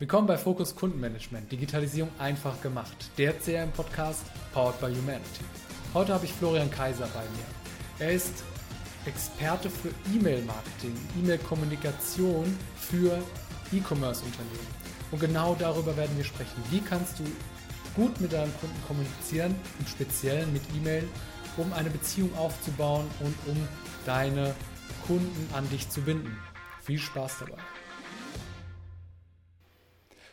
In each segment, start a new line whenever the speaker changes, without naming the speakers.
Willkommen bei Fokus Kundenmanagement, Digitalisierung einfach gemacht. Der CRM-Podcast powered by Humanity. Heute habe ich Florian Kaiser bei mir. Er ist Experte für E-Mail-Marketing, E-Mail-Kommunikation für E-Commerce-Unternehmen. Und genau darüber werden wir sprechen. Wie kannst du gut mit deinem Kunden kommunizieren, im Speziellen mit E-Mail, um eine Beziehung aufzubauen und um deine Kunden an dich zu binden. Viel Spaß dabei.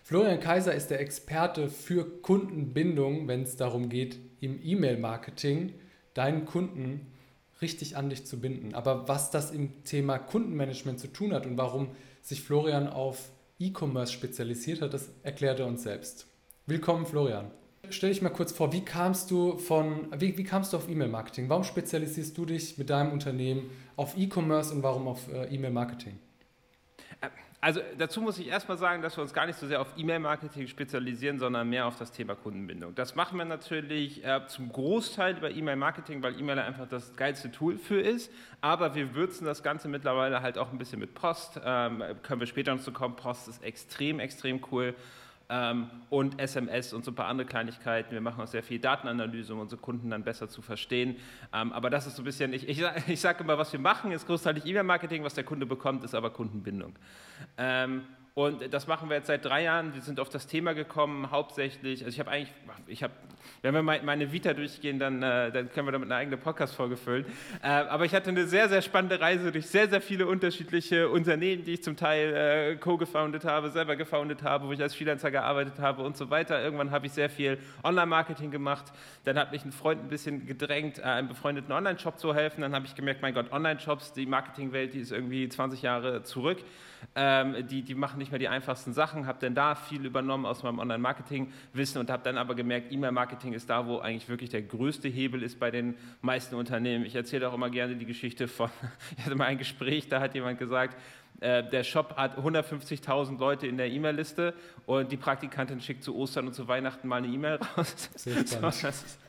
Florian Kaiser ist der Experte für Kundenbindung, wenn es darum geht, im E-Mail-Marketing deinen Kunden richtig an dich zu binden. Aber was das im Thema Kundenmanagement zu tun hat und warum sich Florian auf E-Commerce spezialisiert hat, das erklärt er uns selbst. Willkommen, Florian. Stell dich mal kurz vor, wie kamst du von, wie, wie kamst du auf E-Mail-Marketing? Warum spezialisierst du dich mit deinem Unternehmen auf E-Commerce und warum auf äh, E-Mail-Marketing?
Also dazu muss ich erstmal sagen, dass wir uns gar nicht so sehr auf E-Mail-Marketing spezialisieren, sondern mehr auf das Thema Kundenbindung. Das machen wir natürlich äh, zum Großteil über E-Mail-Marketing, weil E-Mail einfach das geilste Tool für ist. Aber wir würzen das Ganze mittlerweile halt auch ein bisschen mit Post. Ähm, können wir später noch zu kommen. Post ist extrem, extrem cool und SMS und so ein paar andere Kleinigkeiten. Wir machen auch sehr viel Datenanalyse, um unsere Kunden dann besser zu verstehen. Ähm, aber das ist so ein bisschen, ich, ich, ich sage immer, was wir machen, ist großteilig E-Mail-Marketing, was der Kunde bekommt, ist aber Kundenbindung. Und das machen wir jetzt seit drei Jahren. Wir sind auf das Thema gekommen, hauptsächlich. Also ich habe eigentlich, ich habe, wenn wir meine Vita durchgehen, dann, äh, dann können wir damit eine eigene Podcast-Folge füllen. Äh, aber ich hatte eine sehr, sehr spannende Reise durch sehr, sehr viele unterschiedliche Unternehmen, die ich zum Teil äh, co-gefoundet habe, selber gefoundet habe, wo ich als Freelancer gearbeitet habe und so weiter. Irgendwann habe ich sehr viel Online-Marketing gemacht. Dann hat mich ein Freund ein bisschen gedrängt, einem befreundeten Online-Shop zu helfen. Dann habe ich gemerkt, mein Gott, Online-Shops, die Marketingwelt, die ist irgendwie 20 Jahre zurück. Ähm, die, die machen nicht mehr die einfachsten Sachen, habe dann da viel übernommen aus meinem Online-Marketing-Wissen und habe dann aber gemerkt, E-Mail-Marketing ist da, wo eigentlich wirklich der größte Hebel ist bei den meisten Unternehmen. Ich erzähle auch immer gerne die Geschichte von, ich hatte mal ein Gespräch, da hat jemand gesagt, äh, der Shop hat 150.000 Leute in der E-Mail-Liste und die Praktikantin schickt zu Ostern und zu Weihnachten mal eine E-Mail raus. Sehr spannend. ist,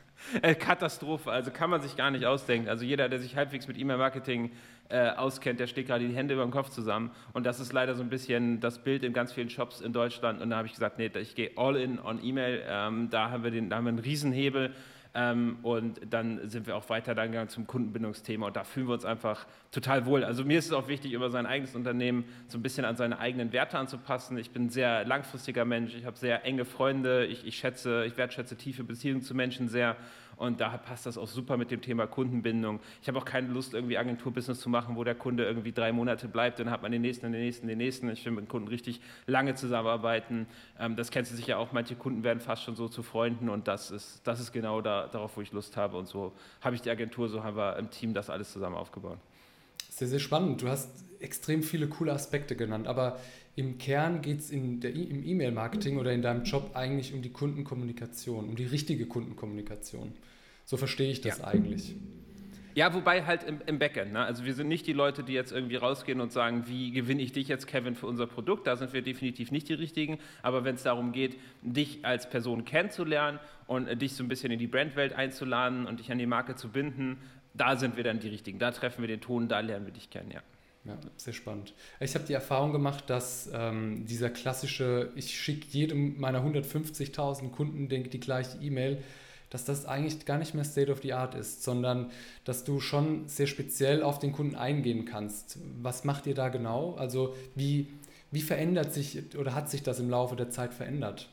äh, Katastrophe, also kann man sich gar nicht ausdenken. Also jeder, der sich halbwegs mit E-Mail-Marketing äh, auskennt, der steht gerade die Hände über den Kopf zusammen. Und das ist leider so ein bisschen das Bild in ganz vielen Shops in Deutschland. Und da habe ich gesagt, nee, ich gehe all in on E-Mail. Ähm, da, haben wir den, da haben wir einen Riesenhebel. Ähm, und dann sind wir auch weiter dann gegangen zum Kundenbindungsthema und da fühlen wir uns einfach total wohl. Also mir ist es auch wichtig, über sein eigenes Unternehmen so ein bisschen an seine eigenen Werte anzupassen. Ich bin ein sehr langfristiger Mensch, ich habe sehr enge Freunde, ich, ich schätze, ich wertschätze tiefe Beziehungen zu Menschen sehr und daher passt das auch super mit dem Thema Kundenbindung. Ich habe auch keine Lust, irgendwie Agenturbusiness zu machen, wo der Kunde irgendwie drei Monate bleibt, dann hat man den nächsten, den nächsten, den nächsten. Ich will mit Kunden richtig lange zusammenarbeiten. Ähm, das kennst du sicher auch. Manche Kunden werden fast schon so zu Freunden und das ist, das ist genau da, darauf, wo ich Lust habe. Und so habe ich die Agentur, so haben wir im Team das alles zusammen aufgebaut.
Sehr, sehr spannend. Du hast extrem viele coole Aspekte genannt, aber im Kern geht es im E-Mail-Marketing oder in deinem Job eigentlich um die Kundenkommunikation, um die richtige Kundenkommunikation. So verstehe ich das ja. eigentlich.
Ja, wobei halt im, im Backend. Ne? Also wir sind nicht die Leute, die jetzt irgendwie rausgehen und sagen, wie gewinne ich dich jetzt, Kevin, für unser Produkt. Da sind wir definitiv nicht die Richtigen. Aber wenn es darum geht, dich als Person kennenzulernen und dich so ein bisschen in die Brandwelt einzuladen und dich an die Marke zu binden, da sind wir dann die Richtigen. Da treffen wir den Ton, da lernen wir dich kennen, ja.
Ja, sehr spannend. Ich habe die Erfahrung gemacht, dass ähm, dieser klassische, ich schicke jedem meiner 150.000 Kunden die, die gleiche E-Mail, dass das eigentlich gar nicht mehr State of the Art ist, sondern dass du schon sehr speziell auf den Kunden eingehen kannst. Was macht ihr da genau? Also wie, wie verändert sich oder hat sich das im Laufe der Zeit verändert?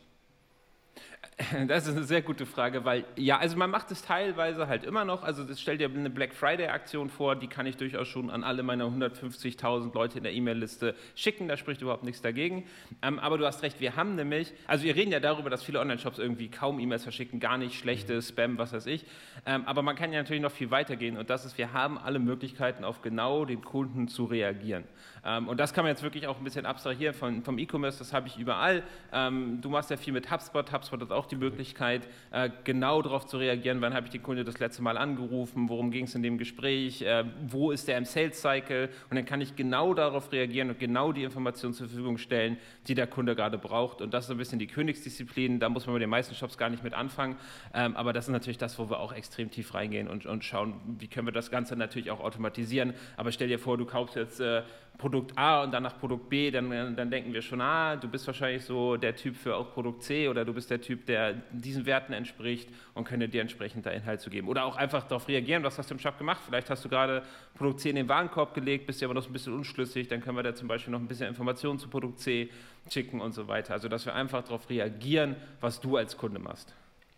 Das ist eine sehr gute Frage, weil ja, also man macht es teilweise halt immer noch. Also das stellt dir eine Black Friday Aktion vor, die kann ich durchaus schon an alle meine 150.000 Leute in der E-Mail-Liste schicken. Da spricht überhaupt nichts dagegen. Ähm, aber du hast recht, wir haben nämlich, also wir reden ja darüber, dass viele Online-Shops irgendwie kaum E-Mails verschicken, gar nicht schlechte Spam, was weiß ich. Ähm, aber man kann ja natürlich noch viel weiter gehen und das ist, wir haben alle Möglichkeiten, auf genau den Kunden zu reagieren. Ähm, und das kann man jetzt wirklich auch ein bisschen abstrahieren von, vom E-Commerce. Das habe ich überall. Ähm, du machst ja viel mit HubSpot. HubSpot hat auch auch die Möglichkeit, äh, genau darauf zu reagieren, wann habe ich den Kunde das letzte Mal angerufen, worum ging es in dem Gespräch, äh, wo ist der im Sales Cycle und dann kann ich genau darauf reagieren und genau die Informationen zur Verfügung stellen, die der Kunde gerade braucht. Und das ist ein bisschen die Königsdisziplin, da muss man bei den meisten Shops gar nicht mit anfangen, ähm, aber das ist natürlich das, wo wir auch extrem tief reingehen und, und schauen, wie können wir das Ganze natürlich auch automatisieren. Aber stell dir vor, du kaufst jetzt äh, Produkt A und dann nach Produkt B, dann, dann denken wir schon, ah, du bist wahrscheinlich so der Typ für auch Produkt C oder du bist der Typ, der diesen Werten entspricht und könnte dir entsprechend da Inhalt zu geben. Oder auch einfach darauf reagieren, was hast du im Shop gemacht? Vielleicht hast du gerade Produkt C in den Warenkorb gelegt, bist dir aber noch ein bisschen unschlüssig, dann können wir da zum Beispiel noch ein bisschen Informationen zu Produkt C schicken und so weiter. Also, dass wir einfach darauf reagieren, was du als Kunde machst.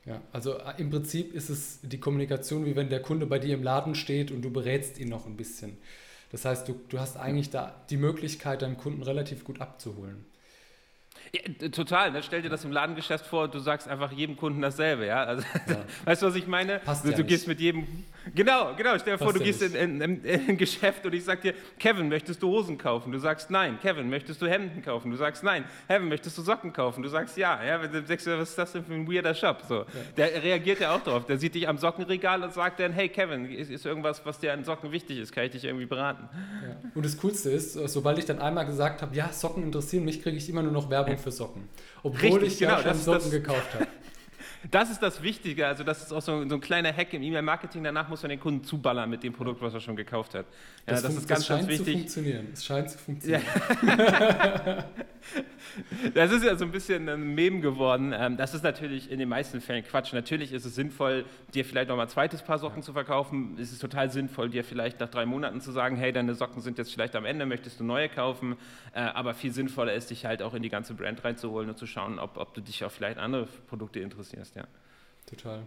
Ja, also äh, im Prinzip ist es die Kommunikation, wie wenn der Kunde bei dir im Laden steht und du berätst ihn noch ein bisschen. Das heißt, du, du hast eigentlich da die Möglichkeit, deinen Kunden relativ gut abzuholen.
Ja, total. Ne? Stell dir das im Ladengeschäft vor, du sagst einfach jedem Kunden dasselbe. Ja? Also, ja. Weißt du, was ich meine?
Passt
du,
ja
du gehst mit jedem. Genau, genau. Stell dir vor, du gehst in, in, in, in, ein Geschäft und ich sag dir, Kevin, möchtest du Hosen kaufen? Du sagst nein. Kevin, möchtest du Hemden kaufen? Du sagst nein. Kevin, möchtest du Socken kaufen? Du sagst ja. ja? Du sagst, was ist das denn für ein weirder Shop? So. Der reagiert ja auch drauf. Der sieht dich am Sockenregal und sagt dann, hey Kevin, ist, ist irgendwas, was dir an Socken wichtig ist? Kann ich dich irgendwie beraten?
Und das Coolste ist, sobald ich dann einmal gesagt habe, ja, Socken interessieren mich, kriege ich immer nur noch Werbung für Socken. Obwohl Richtig, ich genau, ja schon Socken das, gekauft habe.
Das ist das Wichtige. Also, das ist auch so, so ein kleiner Hack im E-Mail-Marketing. Danach muss man den Kunden zuballern mit dem Produkt, was er schon gekauft hat.
Ja, das, das ist ganz, scheint ganz wichtig. Zu funktionieren. Es scheint zu funktionieren.
Ja. das ist ja so ein bisschen ein Mem geworden. Ähm, das ist natürlich in den meisten Fällen Quatsch. Natürlich ist es sinnvoll, dir vielleicht noch mal ein zweites Paar Socken zu verkaufen. Es ist total sinnvoll, dir vielleicht nach drei Monaten zu sagen, hey, deine Socken sind jetzt vielleicht am Ende, möchtest du neue kaufen? Äh, aber viel sinnvoller ist, dich halt auch in die ganze Brand reinzuholen und zu schauen, ob, ob du dich auf vielleicht andere Produkte interessierst ja.
Total.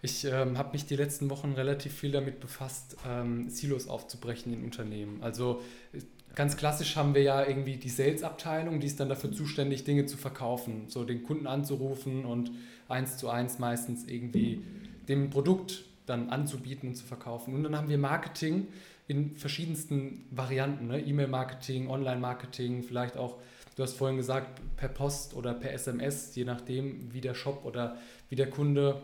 Ich ähm, habe mich die letzten Wochen relativ viel damit befasst, ähm, Silos aufzubrechen in Unternehmen. Also ganz klassisch haben wir ja irgendwie die Sales-Abteilung, die ist dann dafür zuständig, Dinge zu verkaufen, so den Kunden anzurufen und eins zu eins meistens irgendwie dem Produkt dann anzubieten und zu verkaufen. Und dann haben wir Marketing in verschiedensten Varianten, ne? E-Mail-Marketing, Online-Marketing, vielleicht auch Du hast vorhin gesagt, per Post oder per SMS, je nachdem, wie der Shop oder wie der Kunde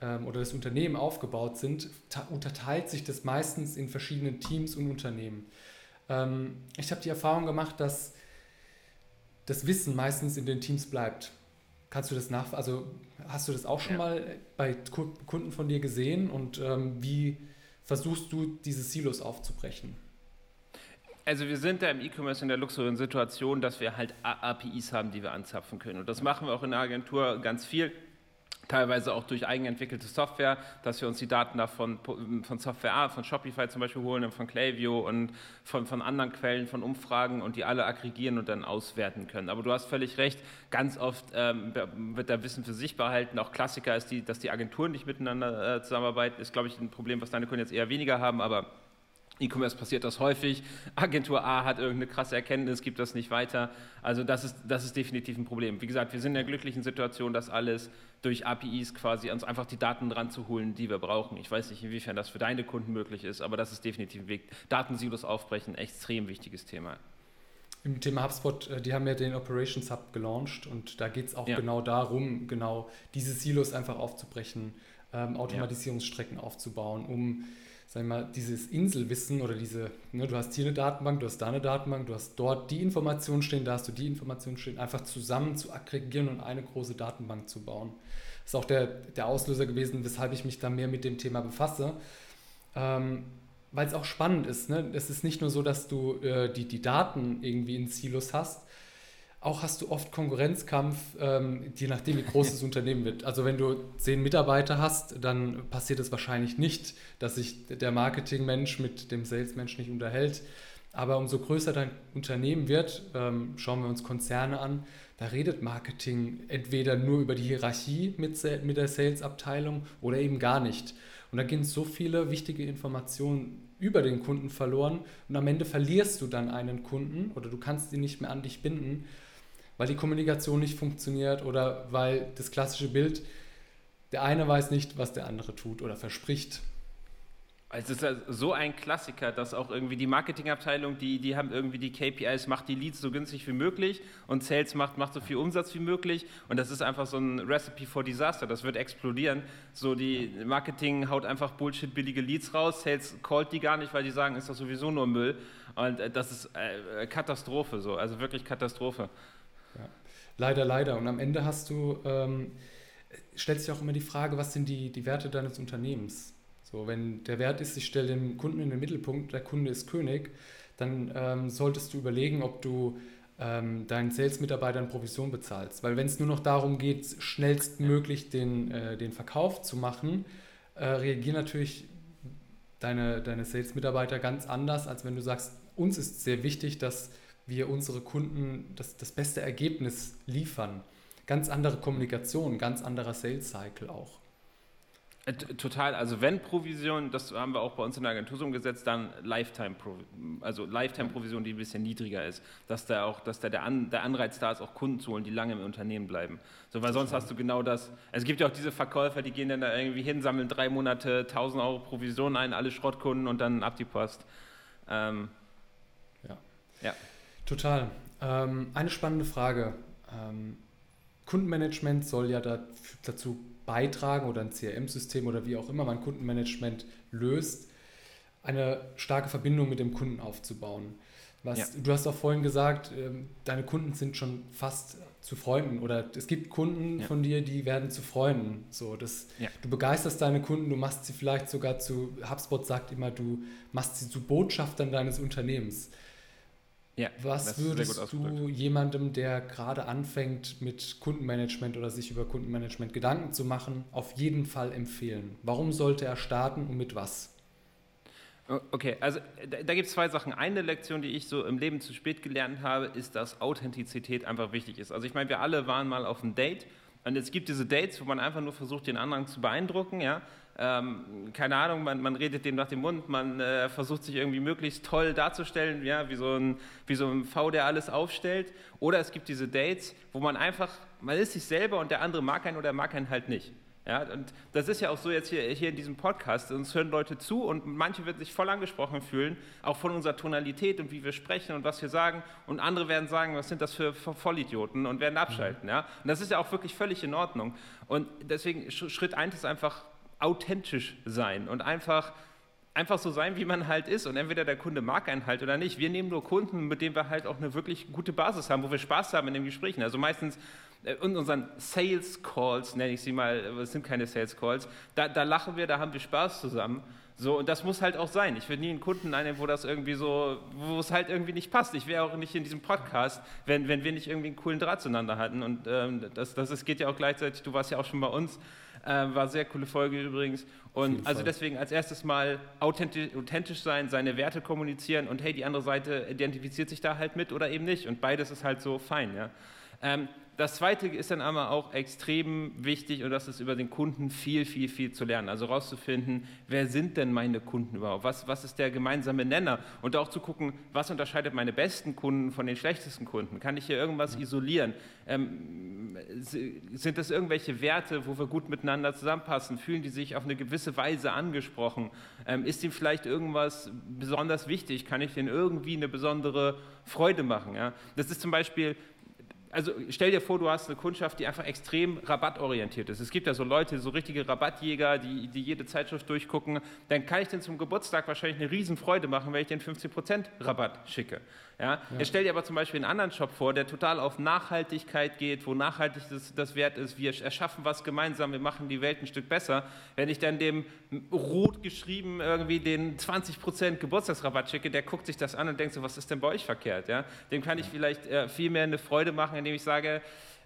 ähm, oder das Unternehmen aufgebaut sind, unterteilt sich das meistens in verschiedenen Teams und Unternehmen. Ähm, ich habe die Erfahrung gemacht, dass das Wissen meistens in den Teams bleibt. Kannst du das nach, also hast du das auch schon ja. mal bei Kunden von dir gesehen und ähm, wie versuchst du diese Silos aufzubrechen?
Also wir sind da im E-Commerce in der luxuriösen Situation, dass wir halt APIs haben, die wir anzapfen können. Und das machen wir auch in der Agentur ganz viel teilweise auch durch eigenentwickelte Software, dass wir uns die Daten davon von Software A, von Shopify zum Beispiel holen und von Klaviyo und von, von anderen Quellen, von Umfragen und die alle aggregieren und dann auswerten können. Aber du hast völlig recht, ganz oft ähm, wird da Wissen für sich behalten. Auch Klassiker ist, die, dass die Agenturen nicht miteinander äh, zusammenarbeiten, ist, glaube ich, ein Problem, was deine Kunden jetzt eher weniger haben, aber E-Commerce passiert das häufig. Agentur A hat irgendeine krasse Erkenntnis, gibt das nicht weiter. Also das ist, das ist definitiv ein Problem. Wie gesagt, wir sind in der glücklichen Situation, dass alles durch APIs quasi uns einfach die Daten dran zu holen, die wir brauchen. Ich weiß nicht, inwiefern das für deine Kunden möglich ist, aber das ist definitiv ein Weg. Datensilos aufbrechen, extrem wichtiges Thema.
Im Thema HubSpot, äh, die haben ja den Operations Hub gelauncht und da geht es auch ja. genau darum, genau diese Silos einfach aufzubrechen, ähm, Automatisierungsstrecken ja. aufzubauen, um sag mal, dieses Inselwissen oder diese, ne, du hast hier eine Datenbank, du hast da eine Datenbank, du hast dort die Informationen stehen, da hast du die Informationen stehen, einfach zusammen zu aggregieren und eine große Datenbank zu bauen. Das ist auch der, der Auslöser gewesen, weshalb ich mich da mehr mit dem Thema befasse. Ähm, weil es auch spannend ist. Ne? Es ist nicht nur so, dass du äh, die, die Daten irgendwie in Silos hast, auch hast du oft Konkurrenzkampf, ähm, je nachdem, wie groß das Unternehmen wird. Also wenn du zehn Mitarbeiter hast, dann passiert es wahrscheinlich nicht, dass sich der Marketingmensch mit dem Salesmensch nicht unterhält. Aber umso größer dein Unternehmen wird, ähm, schauen wir uns Konzerne an, da redet Marketing entweder nur über die Hierarchie mit, mit der Sales-Abteilung oder eben gar nicht. Und da gehen so viele wichtige Informationen über den Kunden verloren und am Ende verlierst du dann einen Kunden oder du kannst ihn nicht mehr an dich binden, weil die Kommunikation nicht funktioniert oder weil das klassische Bild, der eine weiß nicht, was der andere tut oder verspricht.
Es ist so ein Klassiker, dass auch irgendwie die Marketingabteilung, die, die haben irgendwie die KPIs, macht die Leads so günstig wie möglich und Sales macht, macht so viel Umsatz wie möglich und das ist einfach so ein Recipe for Disaster, das wird explodieren. So die Marketing haut einfach Bullshit billige Leads raus, Sales callt die gar nicht, weil die sagen, ist doch sowieso nur Müll und äh, das ist äh, Katastrophe so, also wirklich Katastrophe.
Ja. Leider, leider und am Ende hast du, ähm, stellst du auch immer die Frage, was sind die, die Werte deines Unternehmens? So, wenn der Wert ist, ich stelle den Kunden in den Mittelpunkt, der Kunde ist König, dann ähm, solltest du überlegen, ob du ähm, deinen Sales-Mitarbeitern Provision bezahlst. Weil wenn es nur noch darum geht, schnellstmöglich den, äh, den Verkauf zu machen, äh, reagieren natürlich deine, deine Sales-Mitarbeiter ganz anders, als wenn du sagst, uns ist sehr wichtig, dass wir unsere Kunden das, das beste Ergebnis liefern. Ganz andere Kommunikation, ganz anderer Sales-Cycle auch.
Äh, total, also wenn Provision, das haben wir auch bei uns in der Agentur so umgesetzt, dann Lifetime, also Lifetime-Provision, die ein bisschen niedriger ist, dass da auch, dass da der, An, der Anreiz da ist, auch Kunden zu holen, die lange im Unternehmen bleiben. So, weil sonst hast du genau das. Es gibt ja auch diese Verkäufer, die gehen dann da irgendwie hin, sammeln drei Monate 1000 Euro Provision ein, alle Schrottkunden und dann ab die Post. Ähm,
ja. ja. Total. Ähm, eine spannende Frage. Ähm, Kundenmanagement soll ja dazu beitragen oder ein CRM-System oder wie auch immer man Kundenmanagement löst, eine starke Verbindung mit dem Kunden aufzubauen. Was, ja. Du hast auch vorhin gesagt, ähm, deine Kunden sind schon fast zu Freunden oder es gibt Kunden ja. von dir, die werden zu Freunden. So, das, ja. Du begeisterst deine Kunden, du machst sie vielleicht sogar zu, HubSpot sagt immer, du machst sie zu Botschaftern deines Unternehmens. Ja, Was würdest du jemandem, der gerade anfängt mit Kundenmanagement oder sich über Kundenmanagement Gedanken zu machen, auf jeden Fall empfehlen? Warum sollte er starten und mit was?
Okay, also da, da gibt es zwei Sachen. Eine Lektion, die ich so im Leben zu spät gelernt habe, ist, dass Authentizität einfach wichtig ist. Also ich meine, wir alle waren mal auf einem Date und es gibt diese Dates, wo man einfach nur versucht, den anderen zu beeindrucken, ja ähm, keine Ahnung, man, man, redet dem nach dem Mund, man äh, versucht sich irgendwie möglichst toll darzustellen, ja, wie so, ein, wie so ein V, der alles aufstellt. Oder es gibt diese Dates, wo man einfach, man ist sich selber und der andere mag einen oder mag einen halt nicht. Ja, und das ist ja auch so jetzt hier, hier in diesem Podcast. Uns hören Leute zu und manche werden sich voll angesprochen fühlen, auch von unserer Tonalität und wie wir sprechen und was wir sagen. Und andere werden sagen, was sind das für, Vollidioten und werden abschalten. Ja? Und das ist ja auch wirklich völlig in Ordnung. Und deswegen Schritt eins ist einfach authentisch sein und einfach, einfach so sein, wie man halt ist. Und entweder der Kunde mag einen halt oder nicht. Wir nehmen nur Kunden, mit denen wir halt auch eine wirklich gute Basis haben, wo wir Spaß haben in den Gesprächen. Also meistens äh, in unseren Sales Calls, nenne ich sie mal, es sind keine Sales Calls, da, da lachen wir, da haben wir Spaß zusammen. So, und das muss halt auch sein. Ich will nie einen Kunden einnehmen, wo das irgendwie so, wo es halt irgendwie nicht passt. Ich wäre auch nicht in diesem Podcast, wenn, wenn wir nicht irgendwie einen coolen Draht zueinander hatten. Und ähm, das, das ist, geht ja auch gleichzeitig, du warst ja auch schon bei uns, äh, war sehr coole Folge übrigens. Und also deswegen als erstes mal authentisch, authentisch sein, seine Werte kommunizieren und hey, die andere Seite identifiziert sich da halt mit oder eben nicht. Und beides ist halt so fein. Ja. Ähm, das Zweite ist dann aber auch extrem wichtig und das ist über den Kunden viel, viel, viel zu lernen. Also herauszufinden, wer sind denn meine Kunden überhaupt? Was, was ist der gemeinsame Nenner? Und auch zu gucken, was unterscheidet meine besten Kunden von den schlechtesten Kunden? Kann ich hier irgendwas isolieren? Ähm, sind das irgendwelche Werte, wo wir gut miteinander zusammenpassen? Fühlen die sich auf eine gewisse Weise angesprochen? Ähm, ist ihnen vielleicht irgendwas besonders wichtig? Kann ich denen irgendwie eine besondere Freude machen? Ja? Das ist zum Beispiel also stell dir vor, du hast eine Kundschaft, die einfach extrem rabattorientiert ist. Es gibt ja so Leute, so richtige Rabattjäger, die, die jede Zeitschrift durchgucken. Dann kann ich den zum Geburtstag wahrscheinlich eine Riesenfreude machen, wenn ich den 15% Rabatt schicke. Ja? ja. Jetzt stell dir aber zum Beispiel einen anderen Shop vor, der total auf Nachhaltigkeit geht, wo nachhaltig das, das Wert ist. Wir erschaffen was gemeinsam, wir machen die Welt ein Stück besser. Wenn ich dann dem rot geschrieben irgendwie den 20% Geburtstagsrabatt schicke, der guckt sich das an und denkt so, was ist denn bei euch verkehrt? Ja? Dem kann ich vielleicht äh, viel mehr eine Freude machen, indem ich sage,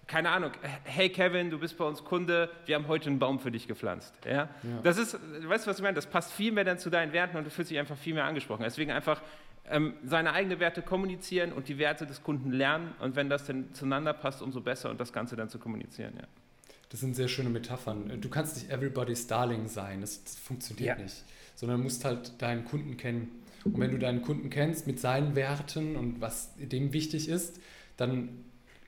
keine Ahnung, hey Kevin, du bist bei uns Kunde, wir haben heute einen Baum für dich gepflanzt. Ja? ja. Das ist, weißt du, was ich meine? Das passt viel mehr dann zu deinen Werten und du fühlst dich einfach viel mehr angesprochen. Deswegen einfach ähm, seine eigenen Werte kommunizieren und die Werte des Kunden lernen und wenn das dann zueinander passt, umso besser und das Ganze dann zu kommunizieren. Ja.
Das sind sehr schöne Metaphern. Du kannst nicht everybody's darling sein, das, das funktioniert ja. nicht, sondern du musst halt deinen Kunden kennen. Und wenn du deinen Kunden kennst mit seinen Werten und was dem wichtig ist, dann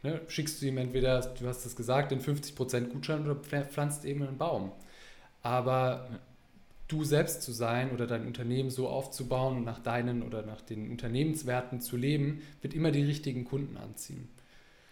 ne, schickst du ihm entweder, du hast es gesagt, den 50% Gutschein oder pflanzt eben einen Baum. Aber du selbst zu sein oder dein Unternehmen so aufzubauen und nach deinen oder nach den Unternehmenswerten zu leben, wird immer die richtigen Kunden anziehen.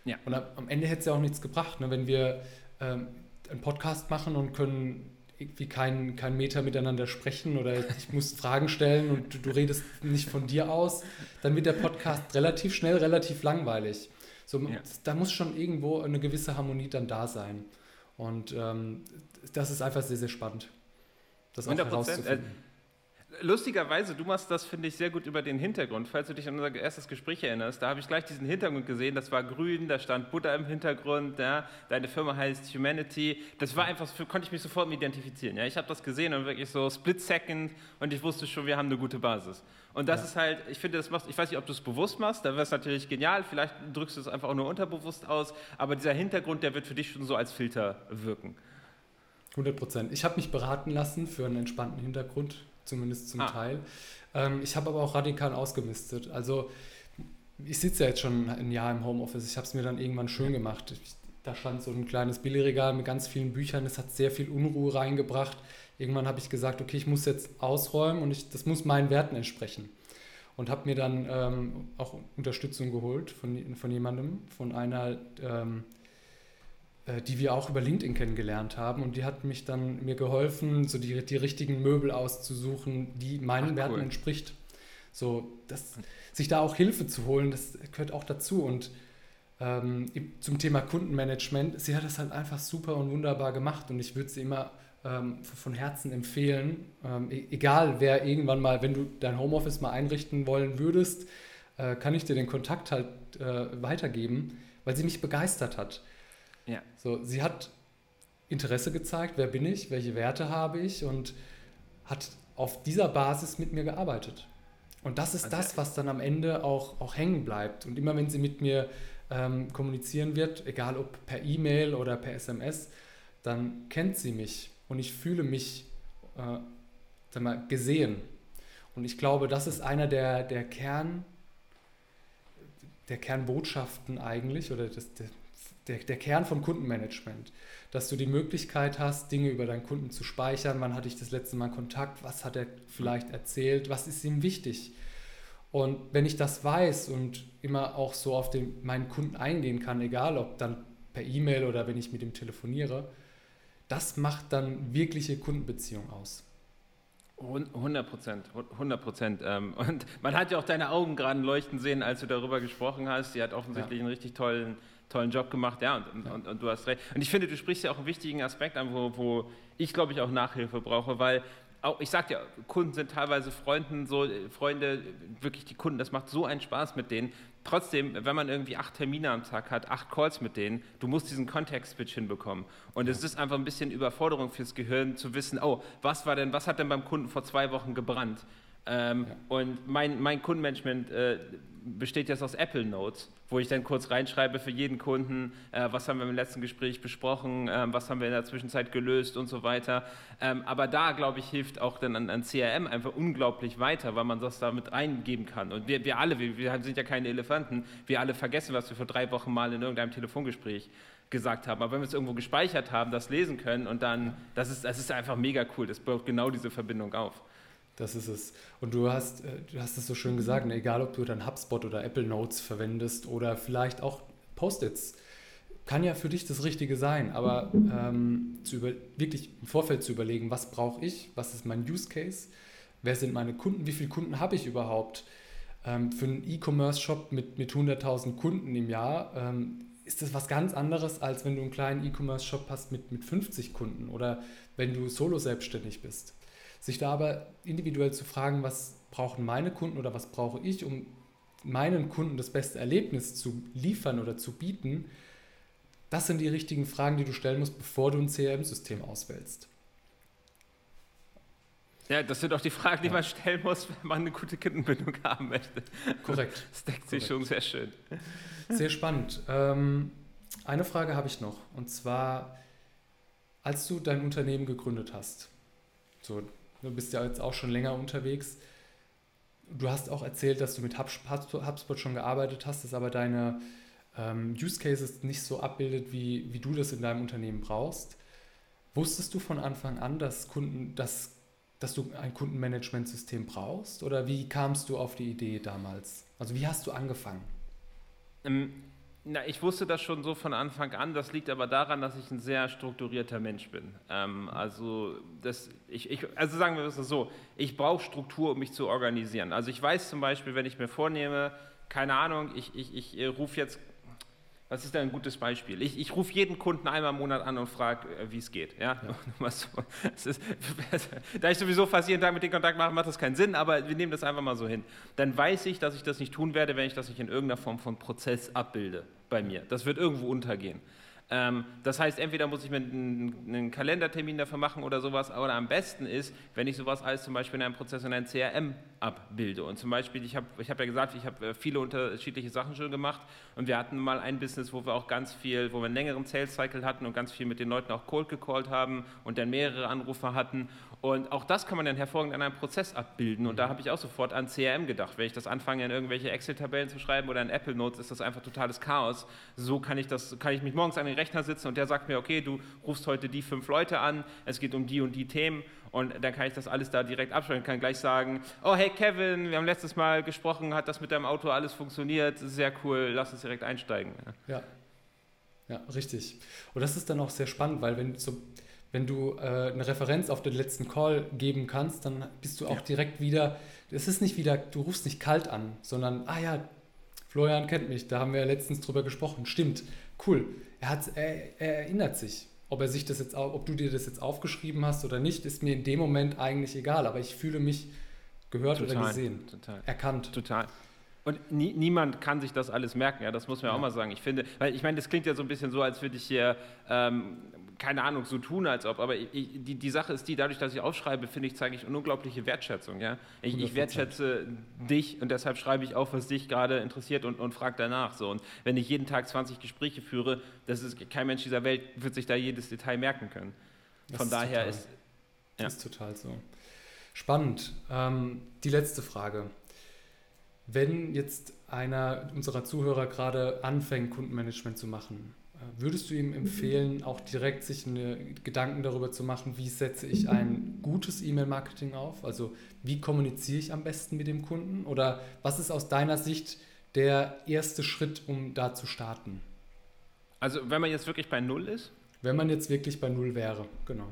Ja. Und am Ende hätte es ja auch nichts gebracht, ne, wenn wir ähm, einen Podcast machen und können irgendwie keinen kein Meter miteinander sprechen oder ich muss Fragen stellen und du, du, redest nicht von dir aus, dann wird der Podcast relativ schnell relativ langweilig. So, ja. Da muss schon irgendwo eine gewisse Harmonie dann da sein. Und ähm, das ist einfach sehr, sehr spannend.
Das auch 100%, herauszufinden. Lustigerweise, du machst das, finde ich, sehr gut über den Hintergrund. Falls du dich an unser erstes Gespräch erinnerst, da habe ich gleich diesen Hintergrund gesehen. Das war grün, da stand Butter im Hintergrund. Ja. Deine Firma heißt Humanity. Das war einfach, konnte ich mich sofort identifizieren. Ja. Ich habe das gesehen und wirklich so Split Second und ich wusste schon, wir haben eine gute Basis. Und das ja. ist halt, ich finde, das machst, ich weiß nicht, ob du es bewusst machst, da wäre es natürlich genial. Vielleicht drückst du es einfach auch nur unterbewusst aus. Aber dieser Hintergrund, der wird für dich schon so als Filter wirken.
100 Prozent. Ich habe mich beraten lassen für einen entspannten Hintergrund zumindest zum ah. Teil. Ähm, ich habe aber auch radikal ausgemistet. Also ich sitze ja jetzt schon ein Jahr im Homeoffice. Ich habe es mir dann irgendwann schön gemacht. Ich, da stand so ein kleines Billigregal mit ganz vielen Büchern. Das hat sehr viel Unruhe reingebracht. Irgendwann habe ich gesagt, okay, ich muss jetzt ausräumen und ich, das muss meinen Werten entsprechen. Und habe mir dann ähm, auch Unterstützung geholt von, von jemandem, von einer ähm, äh, die wir auch über LinkedIn kennengelernt haben. Und die hat mich dann mir geholfen, so die, die richtigen Möbel auszusuchen, die meinen Ach, Werten cool. entspricht. So, das, sich da auch Hilfe zu holen, das gehört auch dazu. Und ähm, zum Thema Kundenmanagement, sie hat das halt einfach super und wunderbar gemacht und ich würde sie immer ähm, von Herzen empfehlen, ähm, e-, egal wer irgendwann mal, wenn du dein Homeoffice mal einrichten wollen würdest, äh, kann ich dir den Kontakt halt äh, weitergeben, weil sie mich begeistert hat. Ja. So, sie hat Interesse gezeigt, wer bin ich, welche Werte habe ich und hat auf dieser Basis mit mir gearbeitet. Und das ist also, das, was dann am Ende auch, auch hängen bleibt. Und immer wenn sie mit mir ähm, kommunizieren wird, egal ob per E-Mail oder per SMS, dann kennt sie mich und ich fühle mich äh, sag mal, gesehen. Und ich glaube, das ist einer der, der Kern, der Kernbotschaften eigentlich oder das, der, der, der Kern von Kundenmanagement, dass du die Möglichkeit hast, Dinge über deinen Kunden zu speichern. Wann hatte ich das letzte Mal Kontakt? Was hat er vielleicht erzählt? Was ist ihm wichtig? Und wenn ich das weiß und immer auch so auf den, meinen Kunden eingehen kann, egal ob dann per E-Mail oder wenn ich mit ihm telefoniere, das macht dann wirkliche Kundenbeziehung aus.
100 Prozent, 100 Prozent. Ähm, und man hat ja auch deine Augen gerade leuchten sehen, als du darüber gesprochen hast. Sie hat offensichtlich ja. einen richtig tollen tollen Job gemacht, ja, und, und, und, und, du hast recht. Und ich finde, du sprichst ja auch einen wichtigen Aspekt an, wo, wo ich, glaube ich, auch Nachhilfe brauche, weil auch, ich sage ja, Kunden sind teilweise Freunden, so Freunde, wirklich die Kunden, das macht so einen Spaß mit denen. Trotzdem, wenn man irgendwie acht Termine am Tag hat, acht Calls mit denen, du musst diesen Context-Switch hinbekommen. Und es ist einfach ein bisschen Überforderung fürs Gehirn zu wissen, oh, was war denn, was hat denn beim Kunden vor zwei Wochen gebrannt? Ähm, ja. Und mein, mein Kundenmanagement äh, besteht jetzt aus Apple Notes, wo ich dann kurz reinschreibe für jeden Kunden, äh, was haben wir im letzten Gespräch besprochen, äh, was haben wir in der Zwischenzeit gelöst und so weiter. Ähm, aber da, glaube ich, hilft auch dann an, CRM einfach unglaublich weiter, weil man das damit eingeben kann. Und wir, wir alle, wir, wir sind ja keine Elefanten, wir alle vergessen, was wir vor drei Wochen mal in irgendeinem Telefongespräch gesagt haben. Aber wenn wir es irgendwo gespeichert haben, das lesen können und dann, das ist, das ist einfach mega cool. Das baut genau diese Verbindung auf.
Das ist es. Und du hast, äh, du hast es so schön gesagt, ne? egal ob du dann HubSpot oder Apple Notes verwendest oder vielleicht auch Post-its, kann ja für dich das Richtige sein, aber ähm, zu über, wirklich im Vorfeld zu überlegen, was brauche ich, was ist mein Use Case, wer sind meine Kunden, wie viele Kunden habe ich überhaupt. Ähm, für einen E-Commerce-Shop mit, mit 100.000 Kunden im Jahr ähm, ist das was ganz anderes, als wenn du einen kleinen E-Commerce-Shop hast mit, mit 50 Kunden oder wenn du solo selbstständig bist. Sich da aber individuell zu fragen, was brauchen meine Kunden oder was brauche ich, um meinen Kunden das beste Erlebnis zu liefern oder zu bieten, das sind die richtigen Fragen, die du stellen musst, bevor du ein CRM-System auswählst.
Ja, das sind auch die Fragen, die ja. man stellen muss, wenn man eine gute Kundenbindung haben möchte.
Korrekt.
Das deckt sich schon sehr schön.
Sehr spannend. Ähm, eine Frage habe ich noch, und zwar, als du dein Unternehmen gegründet hast, so Du bist ja jetzt auch schon länger unterwegs. Du hast auch erzählt, dass du mit HubSpot schon gearbeitet hast, dass aber deine ähm, Use Cases nicht so abbildet, wie, wie du das in deinem Unternehmen brauchst. Wusstest du von Anfang an, dass Kunden, dass dass du ein Kundenmanagementsystem brauchst? Oder wie kamst du auf die Idee damals? Also wie hast du angefangen?
Ähm, na, ich wusste das schon so von Anfang an. Das liegt aber daran, dass ich ein sehr strukturierter Mensch bin. Ähm, also, das, ich, ich, also sagen wir es so, ich brauche Struktur, um mich zu organisieren. Also ich weiß zum Beispiel, wenn ich mir vornehme, keine Ahnung, ich, ich, ich rufe jetzt was ist denn ein gutes Beispiel? Ich, ich rufe jeden Kunden einmal im Monat an und frage, äh, wie es geht. Ja? ja. So, ist, da ich sowieso fast jeden Tag mit dem Kontakt mache, macht das keinen Sinn, aber wir nehmen das einfach mal so hin. Dann weiß ich, dass ich das nicht tun werde, wenn ich das nicht in irgendeiner Form von Prozess abbilde bei mir. Das wird irgendwo untergehen. Ähm, das heißt, entweder muss ich mir einen, einen, Kalendertermin dafür machen oder sowas, oder am besten ist, wenn ich sowas als zum Beispiel in einem Prozess in einem CRM abbilde. Und zum Beispiel, ich habe ich hab ja gesagt, ich habe äh, viele unterschiedliche Sachen schon gemacht und wir hatten mal ein Business, wo wir auch ganz viel, wo wir einen längeren Sales Cycle hatten und ganz viel mit den Leuten auch cold gecallt haben und dann mehrere Anrufer hatten und auch das kann man dann hervorragend an einem Prozess abbilden. Und da habe ich auch sofort an CRM gedacht. Wenn ich das anfange, in irgendwelche Excel-Tabellen zu schreiben oder in Apple Notes, ist das einfach totales Chaos. So kann ich, das, kann ich mich morgens an den Rechner sitzen und der sagt mir, okay, du rufst heute die fünf Leute an, es geht um die und die Themen. Und dann kann ich das alles da direkt abschreiben. kann gleich sagen, oh hey Kevin, wir haben letztes Mal gesprochen, hat das mit deinem Auto alles funktioniert? Sehr cool, lass uns direkt einsteigen.
Ja, ja, richtig. Und das ist dann auch sehr spannend, weil wenn so wenn du äh, eine Referenz auf den letzten Call geben kannst, dann bist du auch ja. direkt wieder, es ist nicht wieder, du rufst nicht kalt an, sondern, ah ja, Florian kennt mich, da haben wir ja letztens drüber gesprochen, stimmt, cool, er, hat, er, er erinnert sich. Ob, er sich das jetzt, ob du dir das jetzt aufgeschrieben hast oder nicht, ist mir in dem Moment eigentlich egal, aber ich fühle mich gehört total, oder gesehen,
total,
erkannt.
Total. Und nie, niemand kann sich das alles merken, ja, das muss man ja. auch mal sagen. Ich finde, weil ich meine, das klingt ja so ein bisschen so, als würde ich hier ähm, keine Ahnung, so tun, als ob. Aber ich, die, die Sache ist die, dadurch, dass ich aufschreibe, finde ich, zeige ich eine unglaubliche Wertschätzung. Ja? Ich, ich wertschätze dich und deshalb schreibe ich auf, was dich gerade interessiert und, und frage danach. So. Und wenn ich jeden Tag 20 Gespräche führe, das ist, kein Mensch dieser Welt wird sich da jedes Detail merken können. Von das daher ist.
Ja. Das ist total so. Spannend. Ähm, die letzte Frage. Wenn jetzt einer unserer Zuhörer gerade anfängt, Kundenmanagement zu machen, Würdest du ihm empfehlen, auch direkt sich eine Gedanken darüber zu machen, wie setze ich ein gutes E-Mail-Marketing auf? Also wie kommuniziere ich am besten mit dem Kunden? Oder was ist aus deiner Sicht der erste Schritt, um da zu starten?
Also wenn man jetzt wirklich bei Null ist?
Wenn man jetzt wirklich bei Null wäre, genau.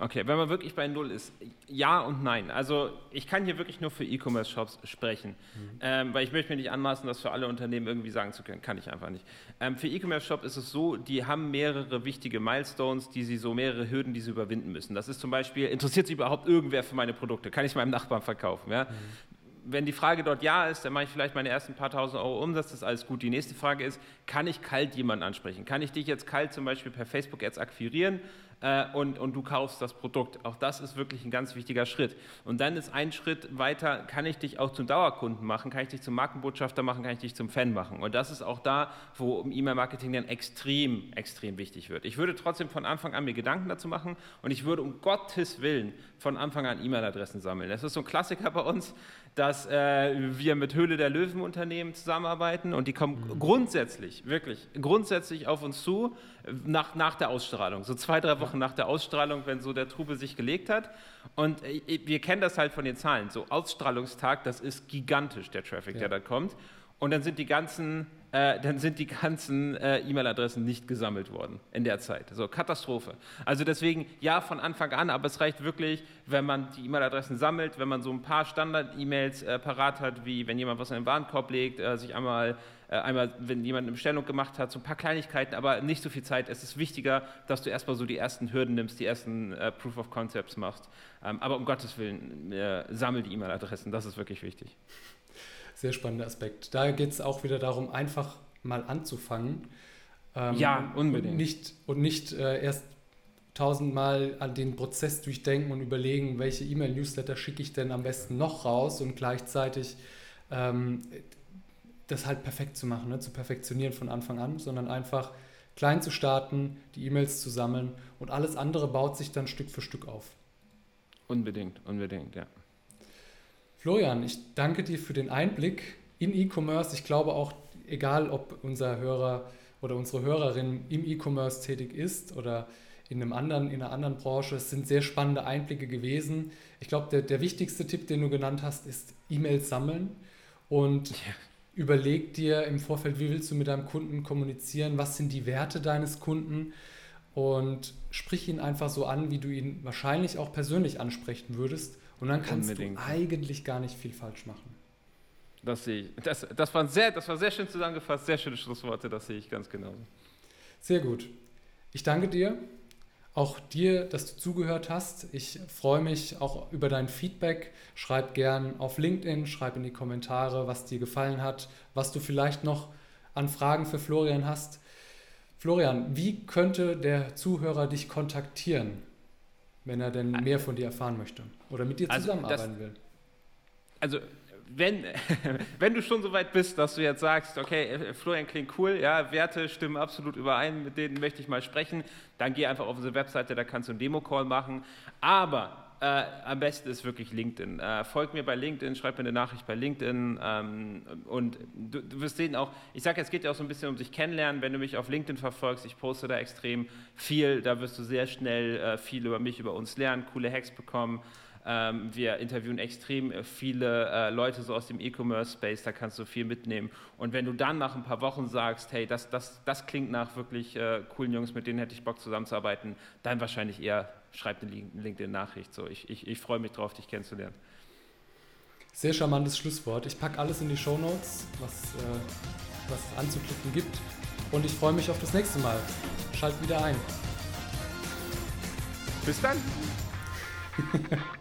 Okay, wenn man wirklich bei Null ist, ja und nein. Also ich kann hier wirklich nur für E-Commerce-Shops sprechen, mhm. ähm, weil ich möchte mir nicht anmaßen, das für alle Unternehmen irgendwie sagen zu können. Kann ich einfach nicht. Ähm, für E-Commerce-Shop ist es so, die haben mehrere wichtige Milestones, die sie so mehrere Hürden, die sie überwinden müssen. Das ist zum Beispiel, interessiert sich überhaupt irgendwer für meine Produkte? Kann ich meinem Nachbarn verkaufen? Ja? Mhm wenn die Frage dort ja ist, dann mache ich vielleicht meine ersten paar tausend Euro Umsatz, das ist alles gut. Die nächste Frage ist, kann ich kalt jemanden ansprechen? Kann ich dich jetzt kalt zum Beispiel per Facebook Ads akquirieren äh, und, und du kaufst das Produkt? Auch das ist wirklich ein ganz wichtiger Schritt. Und dann ist ein Schritt weiter, kann ich dich auch zum Dauerkunden machen? Kann ich dich zum Markenbotschafter machen? Kann ich dich zum Fan machen? Und das ist auch da, wo E-Mail-Marketing dann extrem, extrem wichtig wird. Ich würde trotzdem von Anfang an mir Gedanken dazu machen und ich würde um Gottes Willen von Anfang an E-Mail-Adressen sammeln. Das ist so ein Klassiker bei uns dass äh, wir mit Höhle der Löwen Unternehmen zusammenarbeiten und die kommen mhm. grundsätzlich, wirklich, grundsätzlich auf uns zu nach, nach der Ausstrahlung, so zwei, drei Wochen nach der Ausstrahlung, wenn so der Trubel sich gelegt hat. Und äh, wir kennen das halt von den Zahlen, so Ausstrahlungstag, das ist gigantisch, der Traffic, ja. der da kommt. Und dann sind die ganzen äh, dann sind die ganzen äh, E-Mail-Adressen nicht gesammelt worden in der Zeit. So, Katastrophe. Also deswegen, ja, von Anfang an, aber es reicht wirklich, wenn man die E-Mail-Adressen sammelt, wenn man so ein paar Standard-E-Mails äh, parat hat, wie wenn jemand was in den Warenkorb legt, äh, sich einmal, äh, einmal, wenn jemand eine Bestellung gemacht hat, so ein paar Kleinigkeiten, aber nicht so viel Zeit. Es ist wichtiger, dass du erstmal so die ersten Hürden nimmst, die ersten äh, Proof of Concepts machst. Ähm, aber um Gottes Willen, sammel die E-Mail-Adressen, das ist wirklich wichtig.
Sehr spannender Aspekt. Da geht es auch wieder darum, einfach mal anzufangen.
Ähm, ja, unbedingt.
Und nicht, und nicht äh, erst tausendmal an den Prozess durchdenken und überlegen, welche E-Mail-Newsletter schicke ich denn am besten noch raus und gleichzeitig ähm, das halt perfekt zu machen, ne? zu perfektionieren von Anfang an, sondern einfach klein zu starten, die E-Mails zu sammeln und alles andere baut sich dann Stück für Stück auf.
Unbedingt, unbedingt, ja.
Florian, ich danke dir für den Einblick in E-Commerce. Ich glaube auch, egal ob unser Hörer oder unsere Hörerin im E-Commerce tätig ist oder in, einem anderen, in einer anderen Branche. Es sind sehr spannende Einblicke gewesen. Ich glaube, der, der wichtigste Tipp, den du genannt hast, ist E-Mails sammeln und ja. überleg dir im Vorfeld, wie willst du mit deinem Kunden kommunizieren, was sind die Werte deines Kunden und sprich ihn einfach so an, wie du ihn wahrscheinlich auch persönlich ansprechen würdest und dann kannst Unbedingt. du eigentlich gar nicht viel falsch machen.
Das sehe ich. Das, das, war sehr, das war sehr schön zusammengefasst, sehr schöne Schlussworte, das sehe ich ganz genau.
Sehr gut. Ich danke dir, auch dir, dass du zugehört hast. Ich freue mich auch über dein Feedback. Schreib gern auf LinkedIn, schreib in die Kommentare, was dir gefallen hat, was du vielleicht noch an Fragen für Florian hast. Florian, wie könnte der Zuhörer dich kontaktieren, wenn er denn mehr von dir erfahren möchte oder mit dir also zusammenarbeiten das, will?
Also wenn, wenn du schon so weit bist, dass du jetzt sagst, okay, Florian klingt cool, ja, Werte stimmen absolut überein, mit denen möchte ich mal sprechen, dann geh einfach auf unsere Webseite, da kannst du einen Demo-Call machen. Aber äh, am besten ist wirklich LinkedIn. Äh, folg mir bei LinkedIn, schreib mir eine Nachricht bei LinkedIn ähm, und du, du, wirst sehen auch, ich sage, es geht ja auch so ein bisschen um sich kennenlernen, wenn du mich auf LinkedIn verfolgst, ich poste da extrem viel, da wirst du sehr schnell äh, viel über mich, über uns lernen, coole Hacks bekommen. Ähm, wir interviewen extrem äh, viele äh, Leute so aus dem E-Commerce-Space, da kannst du viel mitnehmen. Und wenn du dann nach ein paar Wochen sagst, hey, das, das, das klingt nach wirklich äh, coolen Jungs, mit denen hätte ich Bock zusammenzuarbeiten, dann wahrscheinlich eher schreib eine LinkedIn-Nachricht. So, ich, ich, ich freue mich drauf, dich kennenzulernen.
Sehr charmantes Schlusswort. Ich packe alles in die Show Notes, was, äh, was es anzuklicken gibt. Und ich freue mich auf das nächste Mal. Schalt wieder ein.
Bis dann.